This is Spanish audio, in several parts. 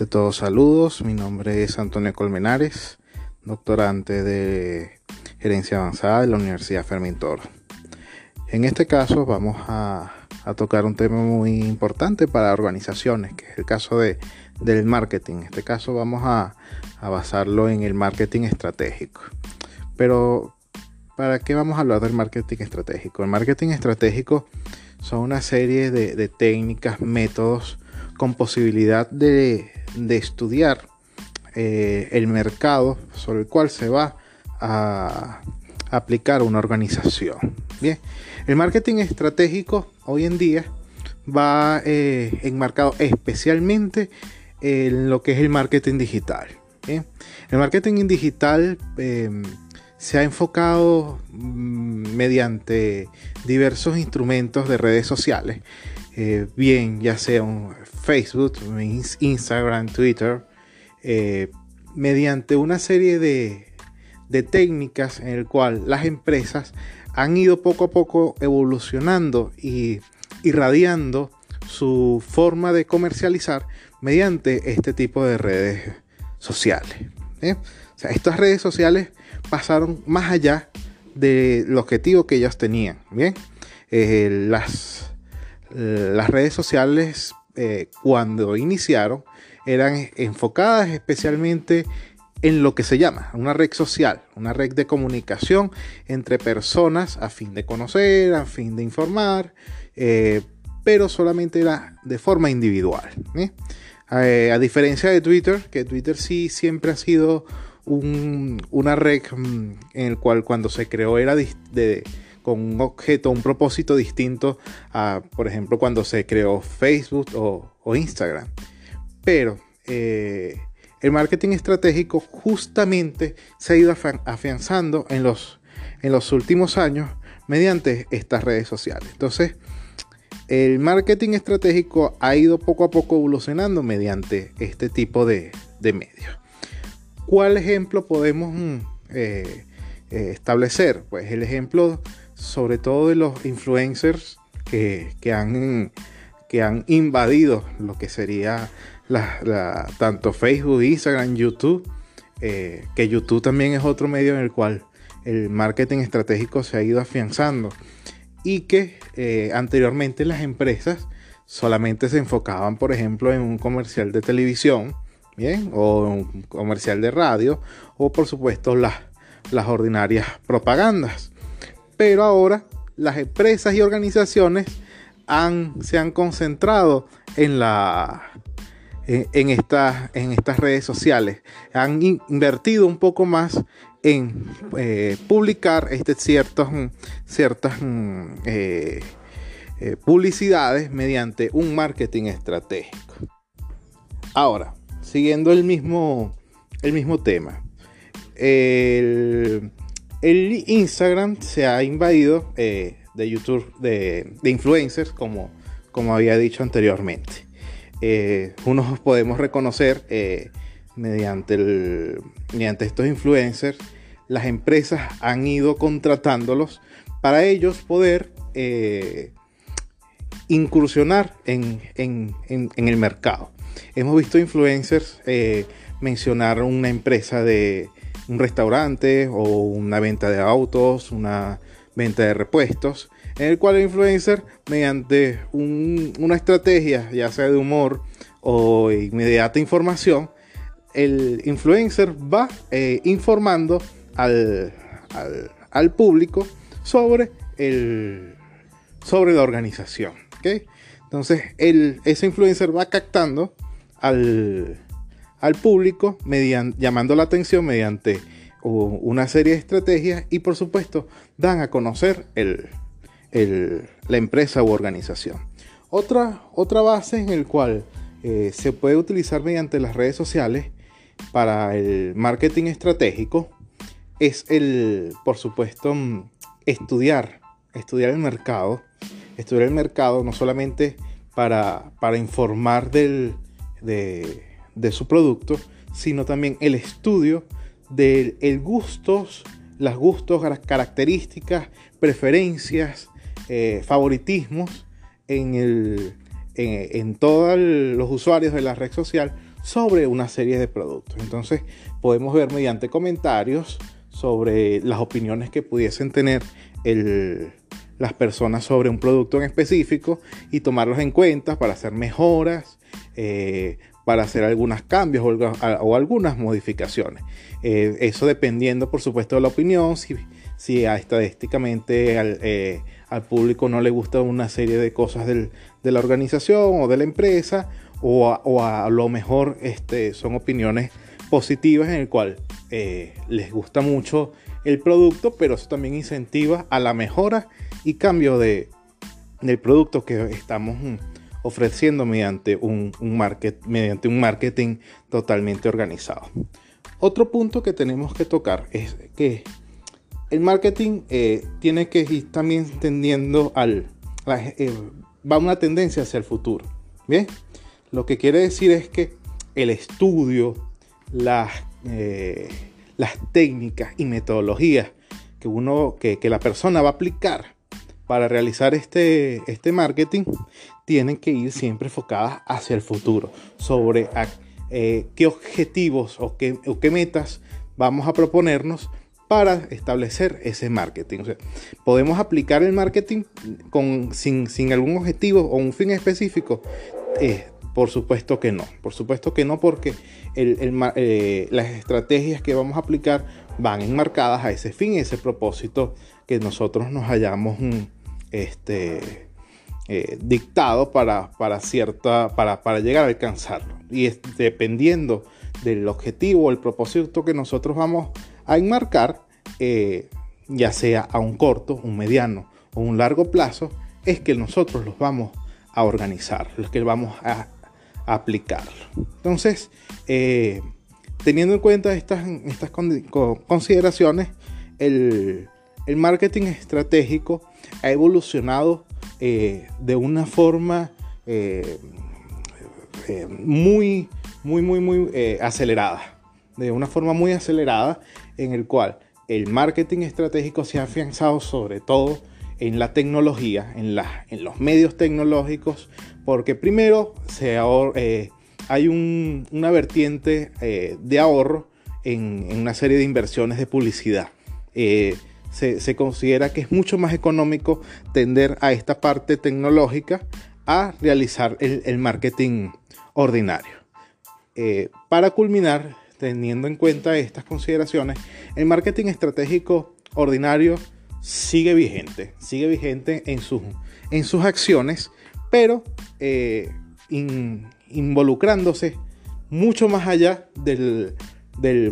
Ante todo, saludos. Mi nombre es Antonio Colmenares, doctorante de Gerencia Avanzada de la Universidad Fermín Toro. En este caso vamos a, tocar un tema muy importante para organizaciones, que es el caso de, del marketing. En este caso vamos a, basarlo en el marketing estratégico. Pero, ¿para qué vamos a hablar del marketing estratégico? El marketing estratégico son una serie de técnicas, métodos, con posibilidad de, estudiar eh, el mercado sobre el cual se va a aplicar una organización. El marketing estratégico hoy en día va eh, enmarcado especialmente en lo que es el marketing digital. El marketing digital em, se ha enfocado mm, mediante diversos instrumentos de redes sociales eh, bien ya sea un Facebook, Instagram, Twitter, eh, mediante una serie de, técnicas en el cual las empresas han ido poco a poco evolucionando y irradiando su forma de comercializar mediante este tipo de redes sociales. ¿eh? estas redes sociales pasaron más allá del objetivo que ellas tenían. Bien, las redes sociales eh, cuando iniciaron eran enfocadas especialmente en lo que se llama una red social, una red de comunicación entre personas a fin de conocer, a fin de informar, eh, pero solamente era de forma individual. a diferencia de Twitter, que Twitter sí siempre ha sido una red mm, en el cual cuando se creó era de con un objeto, un propósito distinto a, por ejemplo, cuando se creó Facebook o, Instagram. Pero eh, el marketing estratégico justamente se ha ido afianzando en los, en los últimos años mediante estas redes sociales. Entonces, el marketing estratégico ha ido poco a poco evolucionando mediante este tipo de, medios. ¿Cuál ejemplo podemos mm, eh, eh, establecer? Pues el ejemplo sobre todo de los influencers que, han, que han invadido lo que sería tanto Facebook, Instagram, YouTube, eh, que YouTube también es otro medio en el cual el marketing estratégico se ha ido afianzando y que eh, anteriormente las empresas solamente se enfocaban, por ejemplo, en un comercial de televisión, bien, o un comercial de radio, o por supuesto las, las ordinarias propagandas pero ahora las empresas y organizaciones se han concentrado en, estas redes sociales. Han invertido un poco más en eh, publicar este, ciertas eh, eh, publicidades mediante un marketing estratégico. Ahora, siguiendo el mismo, el mismo tema. El, el Instagram se ha invadido eh, de YouTube, de, influencers, como, como había dicho anteriormente. Eh, unos podemos reconocer eh, mediante, el, mediante estos influencers, las empresas han ido contratándolos para ellos poder incursionar en, en, el mercado. Hemos visto influencers mencionar una empresa de, un restaurante o una venta de autos, una venta de repuestos, en el cual el influencer, mediante una estrategia, ya sea de humor o inmediata información, el influencer va eh, informando al, público sobre, el, sobre la organización. Entonces, el, ese influencer va captando al, al público llamando la atención mediante una serie de estrategias y por supuesto dan a conocer la empresa u organización. Otra, otra base en el cual eh, se puede utilizar mediante las redes sociales para el marketing estratégico es el, por supuesto, mm, estudiar, estudiar el mercado, estudiar el mercado no solamente para, para informar del, de, de su producto, sino también el estudio de el gustos, las gustos, las características, preferencias, eh, favoritismos en, el, en, todos los usuarios de la red social sobre una serie de productos. Entonces podemos ver mediante comentarios sobre las opiniones que pudiesen tener las personas sobre un producto en específico y tomarlos en cuenta para hacer mejoras, eh, para hacer algunos cambios o, algunas modificaciones. Eh, eso dependiendo, por supuesto, de la opinión, si, si estadísticamente eh, al, público no le gusta una serie de cosas de la organización o de la empresa, o a, lo mejor este, son opiniones positivas en el cual eh, les gusta mucho el producto, pero eso también incentiva a la mejora y cambio de, del producto que estamos mm, ofreciendo mediante un, market, mediante un marketing totalmente organizado. Otro punto que tenemos que tocar es que el marketing eh, tiene que ir también tendiendo al... Eh, va una tendencia hacia el futuro. Bien, lo que quiere decir es que el estudio, las, eh, las técnicas y metodologías que, uno, que, la persona va a aplicar para realizar este, este marketing tienen que ir siempre enfocadas hacia el futuro, sobre eh, qué objetivos o qué, qué, metas vamos a proponernos para establecer ese marketing. podemos aplicar el marketing con, sin, sin, algún objetivo o un fin específico. Eh, por supuesto que no, por supuesto que no, porque eh, las estrategias que vamos a aplicar van enmarcadas a ese fin, ese propósito que nosotros nos hayamos mm, este, eh, dictado para, para, cierta, para, para, llegar a alcanzarlo. Y dependiendo del objetivo o el propósito que nosotros vamos a enmarcar, eh, ya sea a un corto, un mediano o un largo plazo, es que nosotros los vamos a organizar, los que vamos a aplicarlo. Entonces, eh, teniendo en cuenta estas, estas consideraciones, el, marketing estratégico ha evolucionado eh, de una forma eh, muy, muy, muy, muy acelerada. De una forma muy acelerada en el cual el marketing estratégico se ha afianzado sobre todo en la tecnología, en, en los medios tecnológicos, porque primero se eh, hay una vertiente eh, de ahorro en, una serie de inversiones de publicidad. Eh, se, considera que es mucho más económico tender a esta parte tecnológica a realizar el, marketing ordinario. para culminar, teniendo en cuenta estas consideraciones, el marketing estratégico ordinario sigue vigente, sigue vigente en, en sus acciones, pero eh, involucrándose mucho más allá del,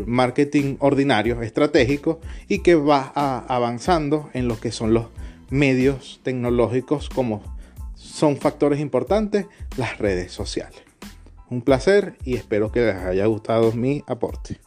marketing ordinario, estratégico, y que va avanzando en lo que son los medios tecnológicos como son factores importantes las redes sociales. Un placer y espero que les haya gustado mi aporte.